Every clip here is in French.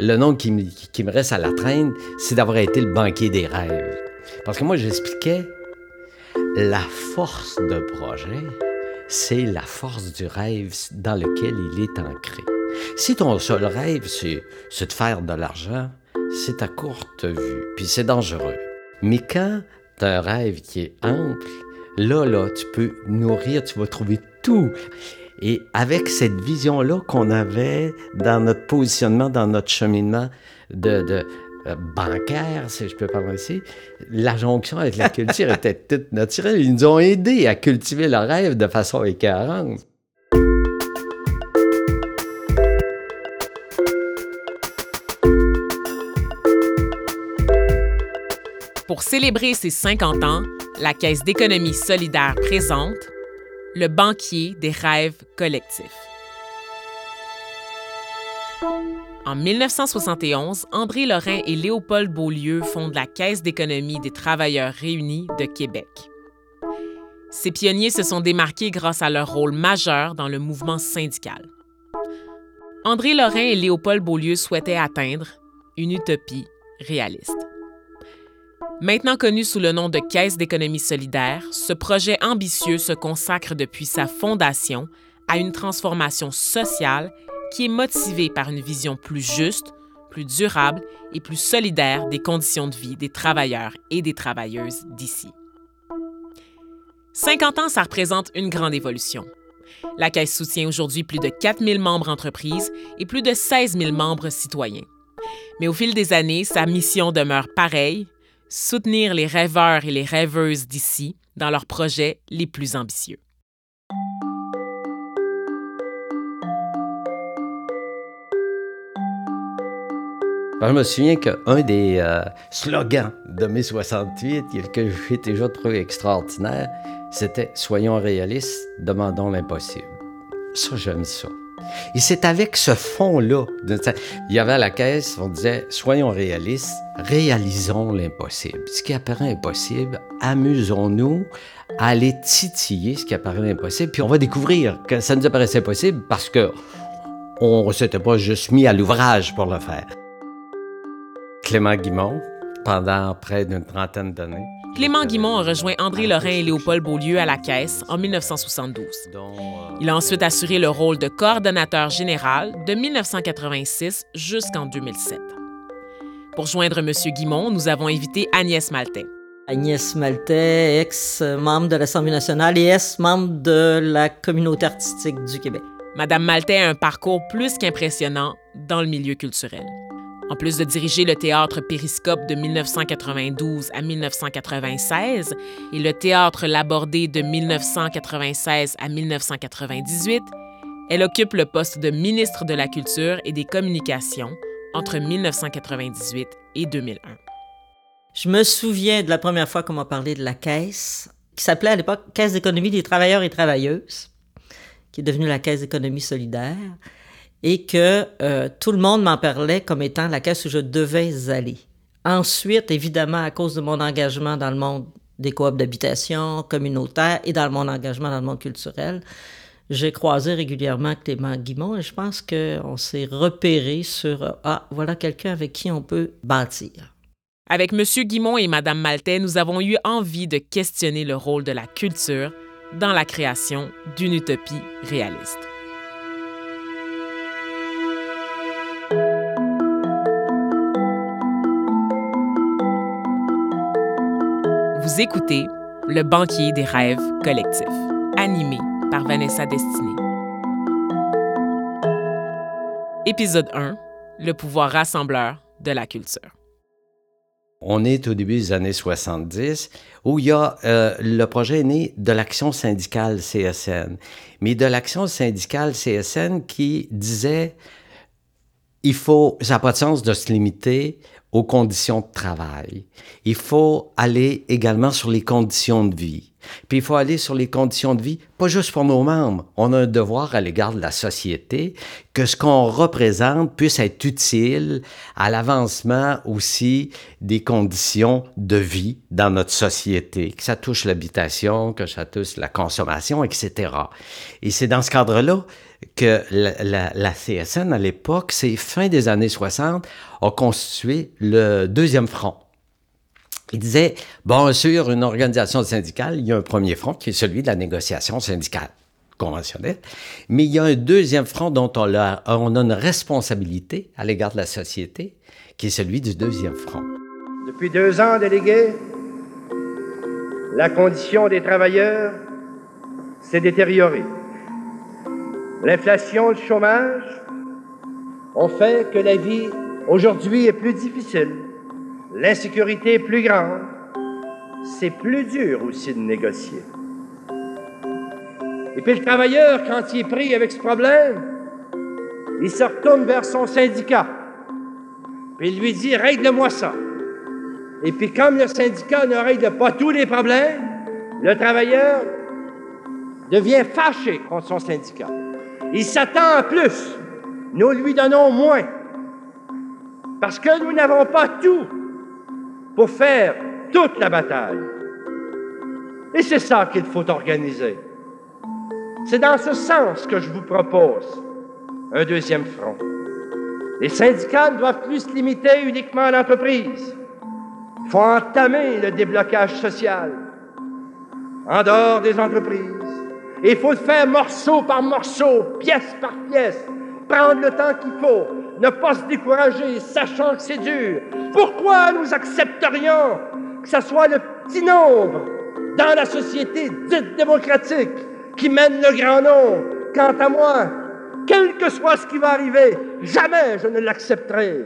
Le nom qui, me reste à la traîne, c'est d'avoir été le banquier des rêves. Parce que moi, j'expliquais la force d'un projet, c'est la force du rêve dans lequel il est ancré. Si ton seul rêve, c'est de faire de l'argent, c'est à courte vue, puis c'est dangereux. Mais quand tu as un rêve qui est ample, là, là, tu peux nourrir, tu vas trouver tout. Et avec cette vision-là qu'on avait dans notre positionnement, dans notre cheminement de, euh, bancaire, si je peux parler ici, la jonction avec la culture était toute naturelle. Ils nous ont aidés à cultiver le rêve de façon écœurante. Pour célébrer ses 50 ans, la Caisse d'économie solidaire présente le banquier des rêves collectifs. En 1971, André Lorrain et Léopold Beaulieu fondent la Caisse d'économie des travailleurs réunis de Québec. Ces pionniers se sont démarqués grâce à leur rôle majeur dans le mouvement syndical. André Lorrain et Léopold Beaulieu souhaitaient atteindre une utopie réaliste. Maintenant connu sous le nom de Caisse d'économie solidaire, ce projet ambitieux se consacre depuis sa fondation à une transformation sociale qui est motivée par une vision plus juste, plus durable et plus solidaire des conditions de vie des travailleurs et des travailleuses d'ici. 50 ans, ça représente une grande évolution. La Caisse soutient aujourd'hui plus de 4 000 membres entreprises et plus de 16 000 membres citoyens. Mais au fil des années, sa mission demeure pareille, soutenir les rêveurs et les rêveuses d'ici dans leurs projets les plus ambitieux. je me souviens qu'un des euh, slogans de mai 68, que j'ai déjà trouvé extraordinaire, c'était Soyons réalistes, demandons l'impossible. Ça, j'aime ça. Et c'est avec ce fond-là, il y avait à la caisse, on disait, soyons réalistes, réalisons l'impossible. Ce qui apparaît impossible, amusons-nous à aller titiller ce qui apparaît impossible, puis on va découvrir que ça nous apparaissait impossible parce que on ne s'était pas juste mis à l'ouvrage pour le faire. Clément Guimont, pendant près d'une trentaine d'années, Clément Guimont a rejoint André Lorrain et Léopold Beaulieu à la Caisse en 1972. Il a ensuite assuré le rôle de coordonnateur général de 1986 jusqu'en 2007. Pour joindre M. Guimont, nous avons invité Agnès Maltais. Agnès Maltais, ex-membre de l'Assemblée nationale et ex-membre de la communauté artistique du Québec. Madame Maltais a un parcours plus qu'impressionnant dans le milieu culturel. En plus de diriger le théâtre Périscope de 1992 à 1996 et le théâtre Labordé de 1996 à 1998, elle occupe le poste de ministre de la Culture et des Communications entre 1998 et 2001. Je me souviens de la première fois qu'on m'a parlé de la caisse, qui s'appelait à l'époque Caisse d'économie des travailleurs et travailleuses, qui est devenue la Caisse d'économie solidaire et que euh, tout le monde m'en parlait comme étant la caisse où je devais aller. Ensuite, évidemment, à cause de mon engagement dans le monde des coops d'habitation communautaire et dans mon engagement dans le monde culturel, j'ai croisé régulièrement Clément Guimont et je pense qu'on s'est repéré sur Ah, voilà quelqu'un avec qui on peut bâtir. Avec M. Guimont et Mme Maltais, nous avons eu envie de questionner le rôle de la culture dans la création d'une utopie réaliste. Vous écoutez Le banquier des rêves collectifs, animé par Vanessa Destinée. Épisode 1 Le pouvoir rassembleur de la culture. On est au début des années 70 où il y a euh, le projet né de l'action syndicale CSN, mais de l'action syndicale CSN qui disait il faut, ça n'a pas de sens de se limiter aux conditions de travail. Il faut aller également sur les conditions de vie. Puis il faut aller sur les conditions de vie, pas juste pour nos membres. On a un devoir à l'égard de la société, que ce qu'on représente puisse être utile à l'avancement aussi des conditions de vie dans notre société, que ça touche l'habitation, que ça touche la consommation, etc. Et c'est dans ce cadre-là que la, CSN, à l'époque, c'est fin des années 60, a constitué le deuxième front. Il disait, bon, sur une organisation syndicale, il y a un premier front qui est celui de la négociation syndicale conventionnelle, mais il y a un deuxième front dont on a, on a une responsabilité à l'égard de la société, qui est celui du deuxième front. Depuis deux ans, délégué, la condition des travailleurs s'est détériorée. L'inflation, le chômage ont fait que la vie aujourd'hui est plus difficile. L'insécurité est plus grande. C'est plus dur aussi de négocier. Et puis le travailleur, quand il est pris avec ce problème, il se retourne vers son syndicat. Puis il lui dit, règle-moi ça. Et puis comme le syndicat ne règle pas tous les problèmes, le travailleur devient fâché contre son syndicat. Il s'attend à plus. Nous lui donnons moins. Parce que nous n'avons pas tout pour faire toute la bataille. Et c'est ça qu'il faut organiser. C'est dans ce sens que je vous propose un deuxième front. Les syndicats ne doivent plus se limiter uniquement à l'entreprise. Il faut entamer le déblocage social en dehors des entreprises il faut le faire morceau par morceau, pièce par pièce, prendre le temps qu'il faut, ne pas se décourager, sachant que c'est dur. Pourquoi nous accepterions que ce soit le petit nombre dans la société dite démocratique qui mène le grand nombre? Quant à moi, quel que soit ce qui va arriver, jamais je ne l'accepterai.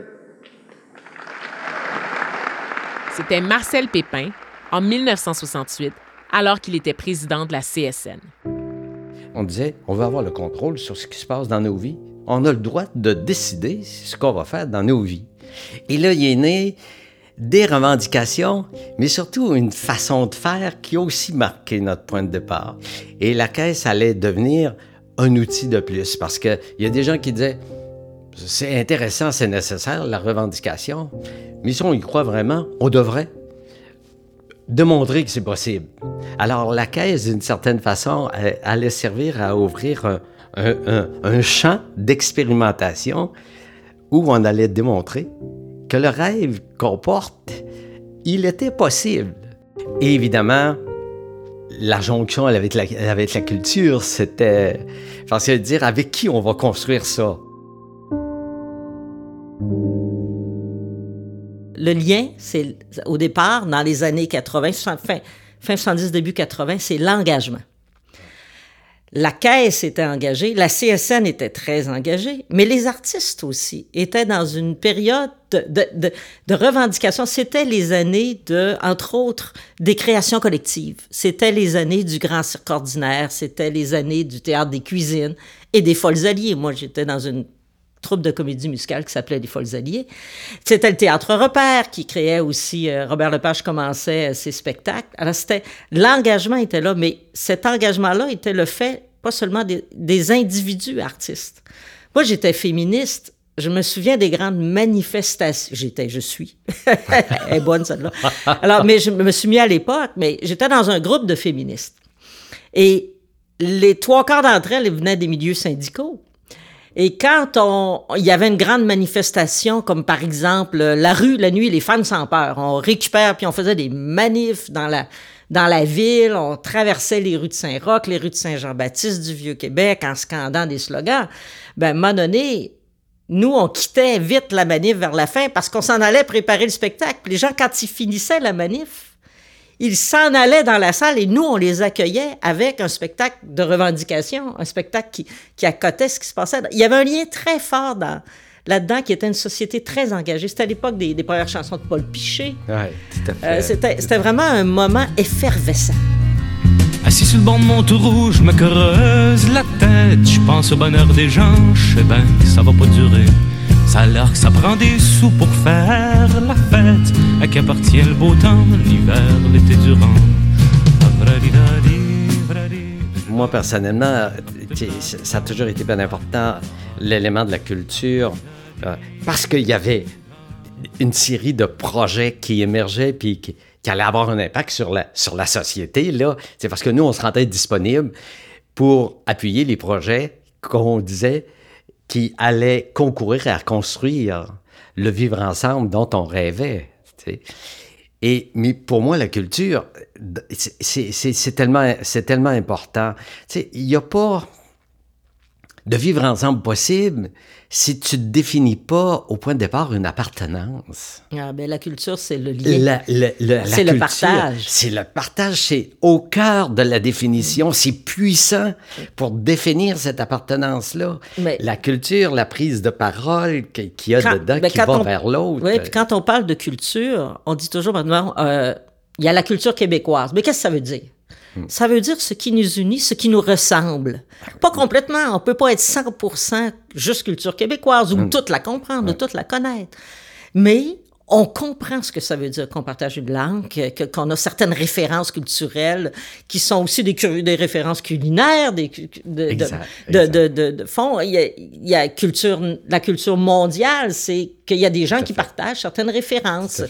C'était Marcel Pépin, en 1968, alors qu'il était président de la CSN on disait, on veut avoir le contrôle sur ce qui se passe dans nos vies. On a le droit de décider ce qu'on va faire dans nos vies. Et là, il est né des revendications, mais surtout une façon de faire qui a aussi marqué notre point de départ. Et la caisse allait devenir un outil de plus, parce qu'il y a des gens qui disaient, c'est intéressant, c'est nécessaire, la revendication, mais si on y croit vraiment, on devrait démontrer que c'est possible. Alors, la caisse, d'une certaine façon, allait servir à ouvrir un, champ d'expérimentation où on allait démontrer que le rêve qu'on porte, il était possible. Et évidemment, la jonction avec la, avec la culture, c'était, de dire avec qui on va construire ça. Le lien, c'est au départ, dans les années 80, fin, fin 70, début 80, c'est l'engagement. La caisse était engagée, la CSN était très engagée, mais les artistes aussi étaient dans une période de, revendication. C'était les années de, entre autres, des créations collectives. C'était les années du grand cirque ordinaire, c'était les années du théâtre des cuisines et des folles alliées. Moi, j'étais dans une troupe de comédie musicale qui s'appelait Les Folles Alliées. C'était le Théâtre Repère qui créait aussi, euh, Robert Lepage commençait euh, ses spectacles. Alors, c'était, l'engagement était là, mais cet engagement-là était le fait pas seulement des, individus artistes. Moi, j'étais féministe. Je me souviens des grandes manifestations. J'étais, je suis. Elle est bonne, celle-là. Alors, mais je me suis mis à l'époque, mais j'étais dans un groupe de féministes. Et les trois quarts d'entre elles venaient des milieux syndicaux. Et quand on, il y avait une grande manifestation, comme par exemple la rue, la nuit, les femmes sans peur, on récupère, puis on faisait des manifs dans la, dans la ville, on traversait les rues de Saint-Roch, les rues de Saint-Jean-Baptiste du Vieux-Québec en scandant des slogans. Ben, à un moment donné, nous, on quittait vite la manif vers la fin parce qu'on s'en allait préparer le spectacle. les gens, quand ils finissaient la manif, ils s'en allaient dans la salle et nous, on les accueillait avec un spectacle de revendication, un spectacle qui, qui accotait ce qui se passait. Il y avait un lien très fort dans, là-dedans qui était une société très engagée. C'était à l'époque des, premières chansons de Paul Piché. Oui, tout à euh, fait. c'était, vraiment un moment effervescent. Assis sur le banc de mon tout rouge, me creuse la tête. Je pense au bonheur des gens, je sais bien que ça va pas durer. Ça a l'air que ça prend des sous pour faire la fête. À qui appartient le beau temps, l'hiver, l'été durant. Moi, personnellement, ça a toujours été bien important, l'élément de la culture, euh, parce qu'il y avait une série de projets qui émergeaient puis qui, qui allaient avoir un impact sur la, sur la société. C'est parce que nous, on se rendait disponible pour appuyer les projets qu'on disait qui allait concourir à construire le vivre ensemble dont on rêvait. Et, mais pour moi, la culture, c'est tellement, tellement important. Il n'y a pas de vivre ensemble possible si tu ne définis pas au point de départ une appartenance. Ah, ben, la culture, c'est le lien. c'est le partage. C'est le partage, c'est au cœur de la définition, c'est puissant pour définir cette appartenance-là. La culture, la prise de parole qu'il y a dedans ben, qui va vers l'autre. Oui, puis quand on parle de culture, on dit toujours maintenant, euh, il y a la culture québécoise. Mais qu'est-ce que ça veut dire? Hmm. Ça veut dire ce qui nous unit, ce qui nous ressemble. Pas complètement. On peut pas être 100% juste culture québécoise ou hmm. toute la comprendre, ou toute la connaître. Mais on comprend ce que ça veut dire qu'on partage une langue, qu'on a certaines références culturelles qui sont aussi des, des références culinaires, des de, de, de, de, fond. Il y, a, il y a culture, la culture mondiale, c'est qu'il y a des gens qui partagent certaines références,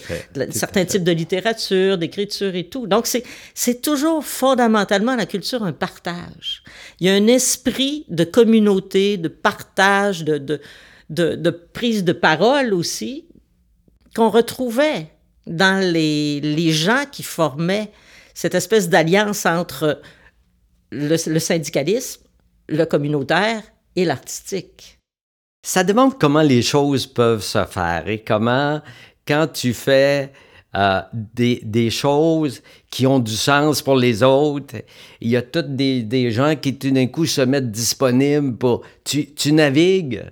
certains types de littérature, d'écriture et tout. Donc c'est toujours fondamentalement la culture un partage. Il y a un esprit de communauté, de partage, de prise de parole aussi qu'on retrouvait dans les, les, gens qui formaient cette espèce d'alliance entre le, syndicalisme, le communautaire et l'artistique. Ça demande comment les choses peuvent se faire et comment, quand tu fais euh, des, des, choses qui ont du sens pour les autres, il y a tous des, des, gens qui tout d'un coup se mettent disponibles pour... Tu, tu navigues,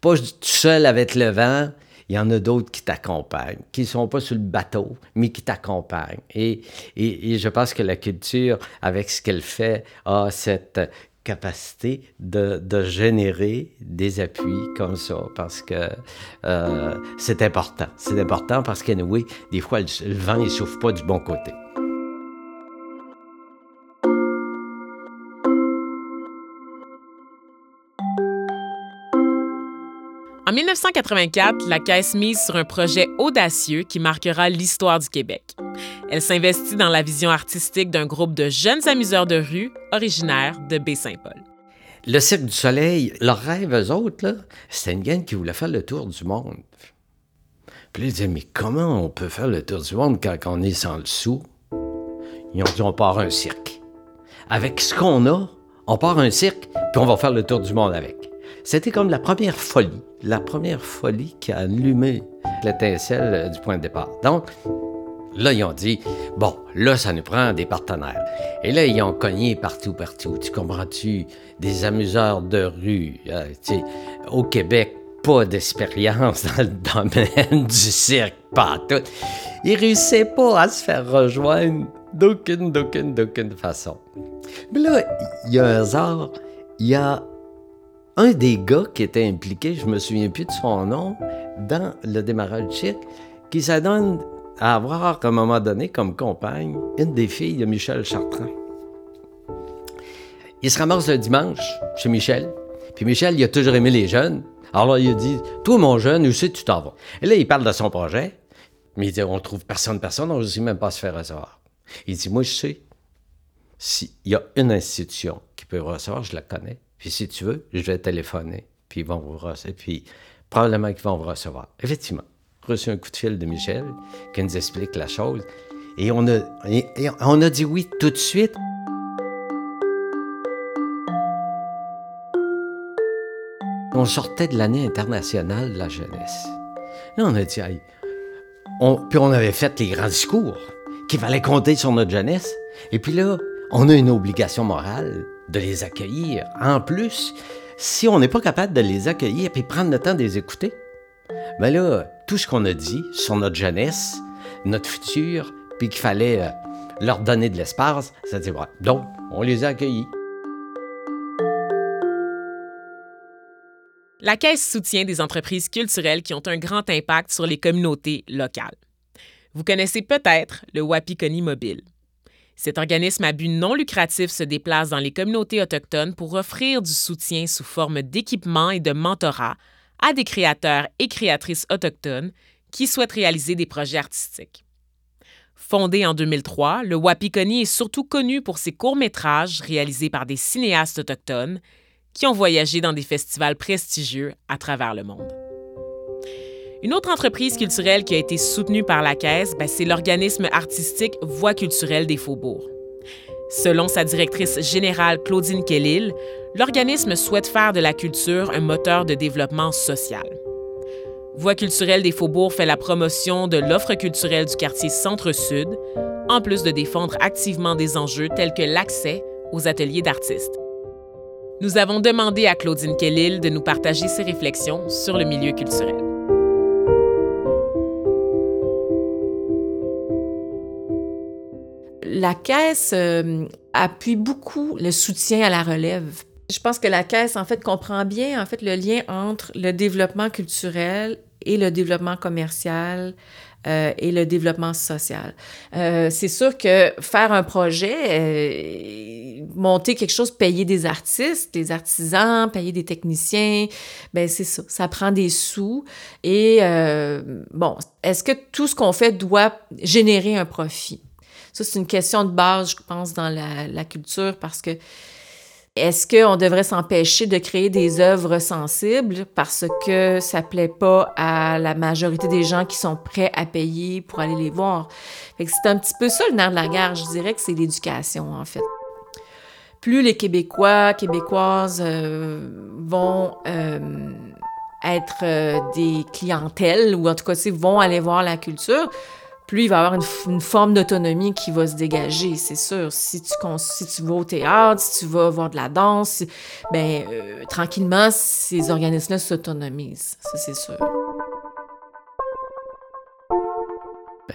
pas tout seul avec le vent, il y en a d'autres qui t'accompagnent, qui ne sont pas sur le bateau, mais qui t'accompagnent. Et, et, je pense que la culture, avec ce qu'elle fait, a cette capacité de, de, générer des appuis comme ça, parce que euh, c'est important. C'est important parce oui, des fois, le, le vent ne souffle pas du bon côté. En 1984, la Caisse mise sur un projet audacieux qui marquera l'histoire du Québec. Elle s'investit dans la vision artistique d'un groupe de jeunes amuseurs de rue originaires de Baie-Saint-Paul. Le Cirque du Soleil, leur rêve, eux autres, c'était une gang qui voulait faire le tour du monde. Puis ils disaient, mais comment on peut faire le tour du monde quand on est sans le sou? Ils ont dit, on part un cirque. Avec ce qu'on a, on part un cirque, puis on va faire le tour du monde avec. C'était comme la première folie, la première folie qui a allumé l'étincelle euh, du point de départ. Donc, là, ils ont dit, bon, là, ça nous prend des partenaires. Et là, ils ont cogné partout, partout. Tu comprends-tu? Des amuseurs de rue. Euh, au Québec, pas d'expérience dans le domaine du cirque, pas tout. Ils réussissaient pas à se faire rejoindre d'aucune, d'aucune, d'aucune façon. Mais là, il y a un hasard, il y a un des gars qui était impliqué, je me souviens plus de son nom, dans le démarrage cirque, qui s'adonne à avoir, à un moment donné, comme compagne, une des filles de Michel Chartrand. Il se ramasse le dimanche chez Michel. Puis Michel, il a toujours aimé les jeunes. Alors il a dit Toi, mon jeune, où c'est tu t'en vas Et là, il parle de son projet. Mais il dit On trouve personne, personne, on ne même pas se faire recevoir. Il dit Moi, je sais. S'il y a une institution qui peut recevoir, je la connais. Puis si tu veux, je vais téléphoner, puis ils vont vous recevoir. Puis probablement qu'ils vont vous recevoir. Effectivement, reçu un coup de fil de Michel qui nous explique la chose. Et on a, on a dit oui tout de suite. On sortait de l'année internationale de la jeunesse. Là, on a dit, puis on avait fait les grands discours qu'il fallait compter sur notre jeunesse. Et puis là, on a une obligation morale de les accueillir. En plus, si on n'est pas capable de les accueillir et prendre le temps de les écouter, ben là, tout ce qu'on a dit sur notre jeunesse, notre futur, puis qu'il fallait euh, leur donner de l'espace, ça dit vrai. Donc, on les a accueillis. La Caisse soutient des entreprises culturelles qui ont un grand impact sur les communautés locales. Vous connaissez peut-être le Wapikoni Mobile. Cet organisme à but non lucratif se déplace dans les communautés autochtones pour offrir du soutien sous forme d'équipement et de mentorat à des créateurs et créatrices autochtones qui souhaitent réaliser des projets artistiques. Fondé en 2003, le Wapikoni est surtout connu pour ses courts-métrages réalisés par des cinéastes autochtones, qui ont voyagé dans des festivals prestigieux à travers le monde. Une autre entreprise culturelle qui a été soutenue par la Caisse, ben, c'est l'organisme artistique Voix culturelle des Faubourgs. Selon sa directrice générale Claudine Kellil, l'organisme souhaite faire de la culture un moteur de développement social. Voix culturelle des Faubourgs fait la promotion de l'offre culturelle du quartier Centre-Sud, en plus de défendre activement des enjeux tels que l'accès aux ateliers d'artistes. Nous avons demandé à Claudine Kellil de nous partager ses réflexions sur le milieu culturel. La Caisse euh, appuie beaucoup le soutien à la relève. Je pense que la Caisse, en fait, comprend bien, en fait, le lien entre le développement culturel et le développement commercial euh, et le développement social. Euh, c'est sûr que faire un projet, monter quelque chose, payer des artistes, des artisans, payer des techniciens, ben c'est ça, ça prend des sous. Et bon, est-ce que tout ce qu'on fait doit générer un profit? Ça, c'est une question de base, je pense, dans la, culture parce que est-ce qu'on devrait s'empêcher de créer des œuvres sensibles parce que ça plaît pas à la majorité des gens qui sont prêts à payer pour aller les voir? c'est un petit peu ça le nerf de la guerre. Je dirais que c'est l'éducation, en fait. Plus les Québécois, Québécoises euh, vont euh, être euh, des clientèles ou en tout cas, vont aller voir la culture, plus il va avoir une, forme d'autonomie qui va se dégager, c'est sûr. Si tu, vas au théâtre, si tu vas voir de la danse, ben euh, tranquillement, ces organismes-là s'autonomisent, ça c'est sûr.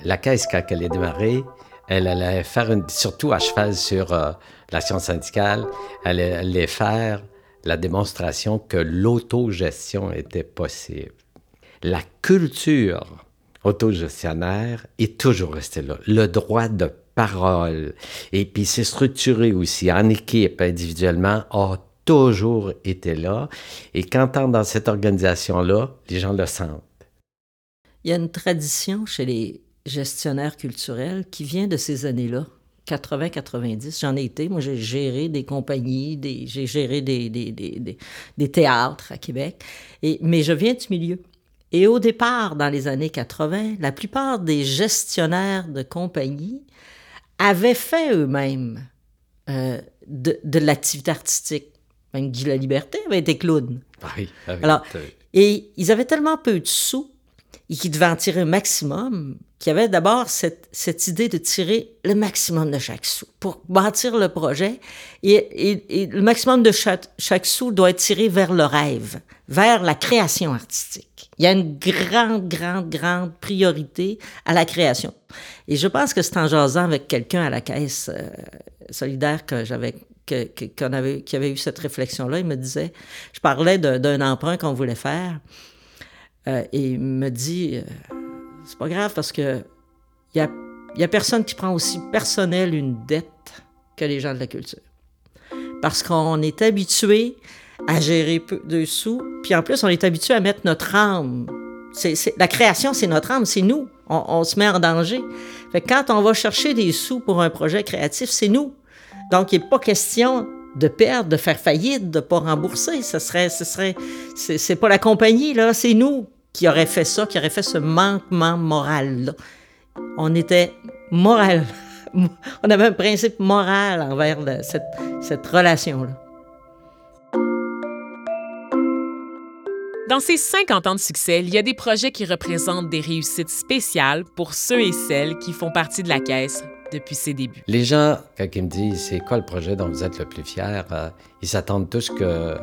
La caisse, quand elle est démarrée, elle allait faire, une, surtout à cheval sur euh, l'action syndicale, elle allait faire la démonstration que l'autogestion était possible. La culture autogestionnaire est toujours resté là. Le droit de parole. Et puis c'est structuré aussi en équipe, individuellement, a toujours été là. Et quand on dans cette organisation-là, les gens le sentent. Il y a une tradition chez les gestionnaires culturels qui vient de ces années-là. 80-90, j'en ai été. Moi, j'ai géré des compagnies, j'ai géré des, des, des, des, théâtres à Québec. Et, mais je viens du milieu. Et au départ, dans les années 80, la plupart des gestionnaires de compagnies avaient fait eux-mêmes euh, de, de l'activité artistique. Même Guy Liberté avait été clown. Ah oui, ah oui, Alors, et ils avaient tellement peu de sous et qu'ils devaient en tirer un maximum qu'il y avait d'abord cette, cette, idée de tirer le maximum de chaque sou pour bâtir le projet. Et, et, et le maximum de chaque, chaque sou doit être tiré vers le rêve, vers la création artistique. Il y a une grande, grande, grande priorité à la création. Et je pense que c'est en jasant avec quelqu'un à la caisse euh, solidaire que j'avais avait, qui avait eu cette réflexion-là, il me disait, je parlais d'un emprunt qu'on voulait faire, euh, et il me dit, euh, c'est pas grave parce que il y a, y a personne qui prend aussi personnel une dette que les gens de la culture. Parce qu'on est habitué à gérer peu de sous. Puis en plus, on est habitué à mettre notre âme. La création, c'est notre âme, c'est nous. On, se met en danger. Fait que quand on va chercher des sous pour un projet créatif, c'est nous. Donc, il n'est pas question de perdre, de faire faillite, de pas rembourser. Ce serait, ce serait, c'est, pas la compagnie, là, c'est nous qui aurait fait ça, qui aurait fait ce manquement moral-là. On était moral. On avait un principe moral envers cette, cette relation-là. Dans ces 50 ans de succès, il y a des projets qui représentent des réussites spéciales pour ceux et celles qui font partie de la caisse depuis ses débuts. Les gens, quand ils me disent c'est quoi le projet dont vous êtes le plus fier, euh, ils s'attendent tous que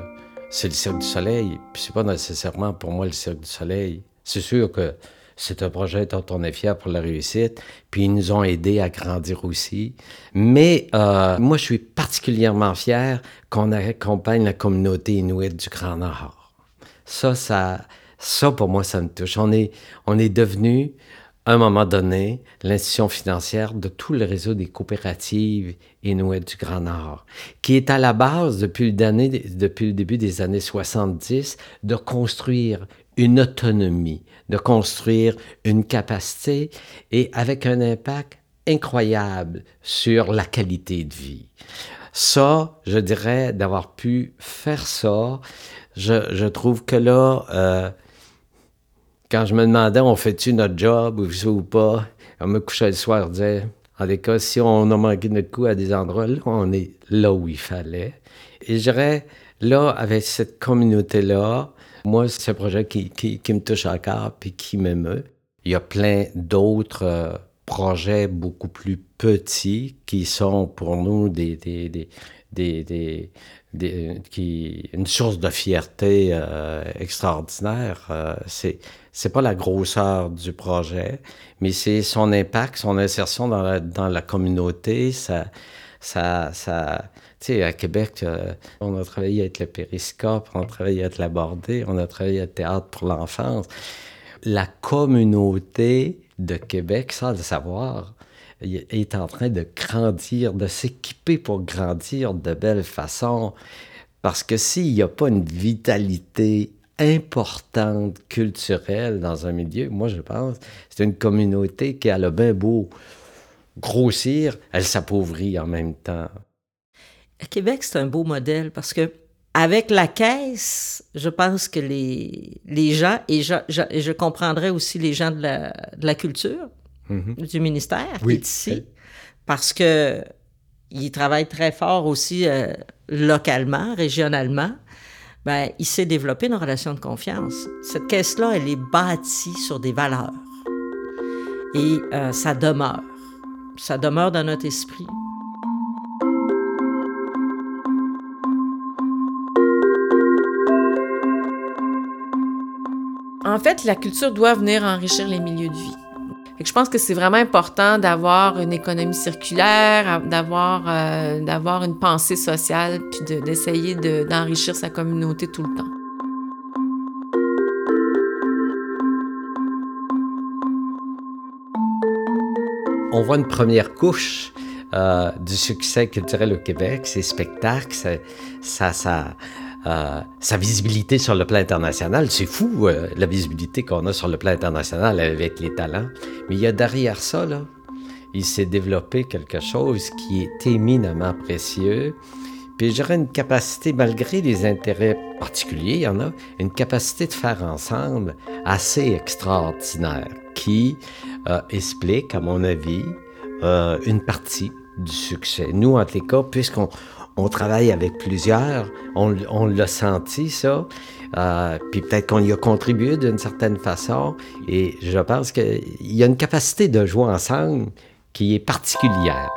c'est le Cirque du Soleil. Puis c'est pas nécessairement pour moi le Cirque du Soleil. C'est sûr que c'est un projet dont on est fier pour la réussite, puis ils nous ont aidés à grandir aussi. Mais euh, moi, je suis particulièrement fier qu'on accompagne la communauté inuite du Grand Nord. Ça, ça, ça pour moi, ça me touche. On est, on est devenu, à un moment donné, l'institution financière de tout le réseau des coopératives inuites du Grand Nord, qui est à la base, depuis depuis le début des années 70, de construire une autonomie, de construire une capacité et avec un impact incroyable sur la qualité de vie. ça, je dirais, d'avoir pu faire ça, je, je trouve que là, euh, quand je me demandais, on fait-tu notre job ou, ou pas, on me couchait le soir, je disais, en des cas, si on a manqué notre coup à des endroits, là, on est là où il fallait. Et je dirais, là, avec cette communauté-là, moi, c'est un projet qui, qui, qui me touche encore puis qui m'émeut. Il y a plein d'autres euh, projets beaucoup plus petits qui sont pour nous des, des, des, des, des qui, une source de fierté euh, extraordinaire. Euh, c'est c'est pas la grosseur du projet, mais c'est son impact, son insertion dans la, dans la communauté. Ça, ça, ça, tu sais, à Québec, euh, on a travaillé avec le périscope, on a travaillé avec la bordée, on a travaillé avec Théâtre pour l'enfance. La communauté de Québec, sans le savoir, est en train de grandir, de s'équiper pour grandir de belle façon. Parce que s'il n'y a pas une vitalité importante culturelle dans un milieu, moi je pense, c'est une communauté qui a le bien beau grossir, elle s'appauvrit en même temps. Québec, c'est un beau modèle parce que avec la caisse, je pense que les, les gens, et je, je, comprendrais aussi les gens de la, de la culture, mm-hmm. du ministère qui est ici, parce que ils travaillent très fort aussi euh, localement, régionalement. Ben, il s'est développé une relation de confiance. Cette caisse-là, elle est bâtie sur des valeurs. Et euh, ça demeure. Ça demeure dans notre esprit. En fait, la culture doit venir enrichir les milieux de vie. je pense que c'est vraiment important d'avoir une économie circulaire, d'avoir euh, d'avoir une pensée sociale, puis d'essayer d'enrichir sa communauté tout le temps. On voit une première couche euh, du succès culturel au Québec, ces spectacles, ça, euh, sa visibilité sur le plan international. C'est fou, euh, la visibilité qu'on a sur le plan international avec les talents. Mais il y a derrière ça, là, il s'est développé quelque chose qui est éminemment précieux. Puis j'aurais une capacité, malgré les intérêts particuliers, il y en a, une capacité de faire ensemble assez extraordinaire qui euh, explique, à mon avis, une partie du succès. Nous, en tout cas, puisqu'on on travaille avec plusieurs, on, on l'a senti ça, euh, puis peut-être qu'on y a contribué d'une certaine façon, et je pense qu'il y a une capacité de jouer ensemble qui est particulière.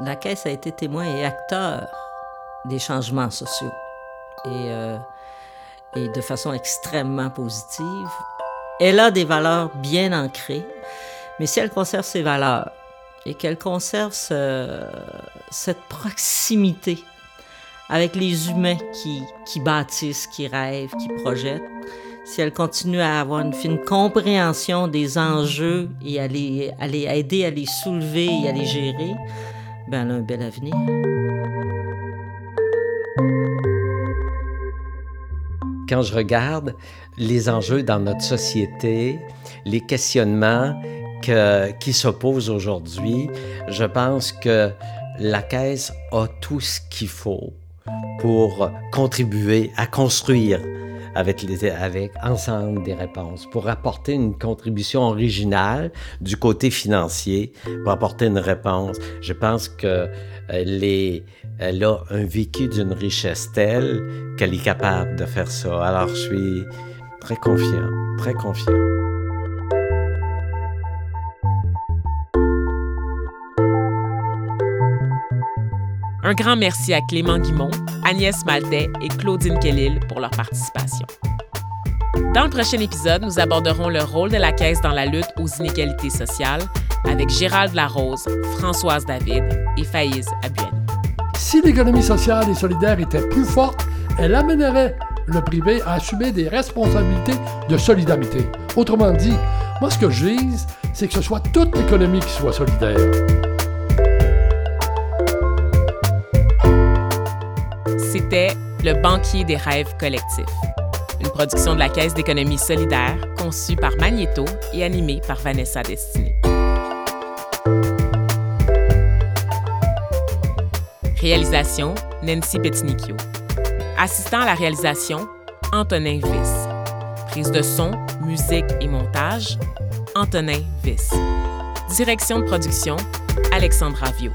La Caisse a été témoin et acteur des changements sociaux, et, euh, et de façon extrêmement positive. Elle a des valeurs bien ancrées. Mais si elle conserve ses valeurs et qu'elle conserve cette proximité avec les humains qui, qui bâtissent, qui rêvent, qui projettent, si elle continue à avoir une fine compréhension des enjeux et à les, à les aider à les soulever et à les gérer, ben elle a un bel avenir. Quand je regarde les enjeux dans notre société, les questionnements qui s'oppose aujourd'hui, je pense que la Caisse a tout ce qu'il faut pour contribuer à construire avec, les, ensemble des réponses, pour apporter une contribution originale du côté financier, pour apporter une réponse. Je pense que elle, elle a un vécu d'une richesse telle qu'elle est capable de faire ça. Alors je suis très confiant, très confiant. Un grand merci à Clément Guimont, Agnès Maltais et Claudine Kellil pour leur participation. Dans le prochain épisode, nous aborderons le rôle de la Caisse dans la lutte aux inégalités sociales avec Gérald Larose, Françoise David et Faïz Abuel. Si l'économie sociale et solidaire était plus forte, elle amènerait le privé à assumer des responsabilités de solidarité. Autrement dit, moi ce que je vise, c'est que ce soit toute l'économie qui soit solidaire. C'était Le banquier des rêves collectifs, une production de la Caisse d'économie solidaire conçue par Magneto et animée par Vanessa Destiné. Réalisation Nancy Petinicchio. Assistant à la réalisation Antonin Viss. Prise de son, musique et montage Antonin Viss. Direction de production Alexandra Vio.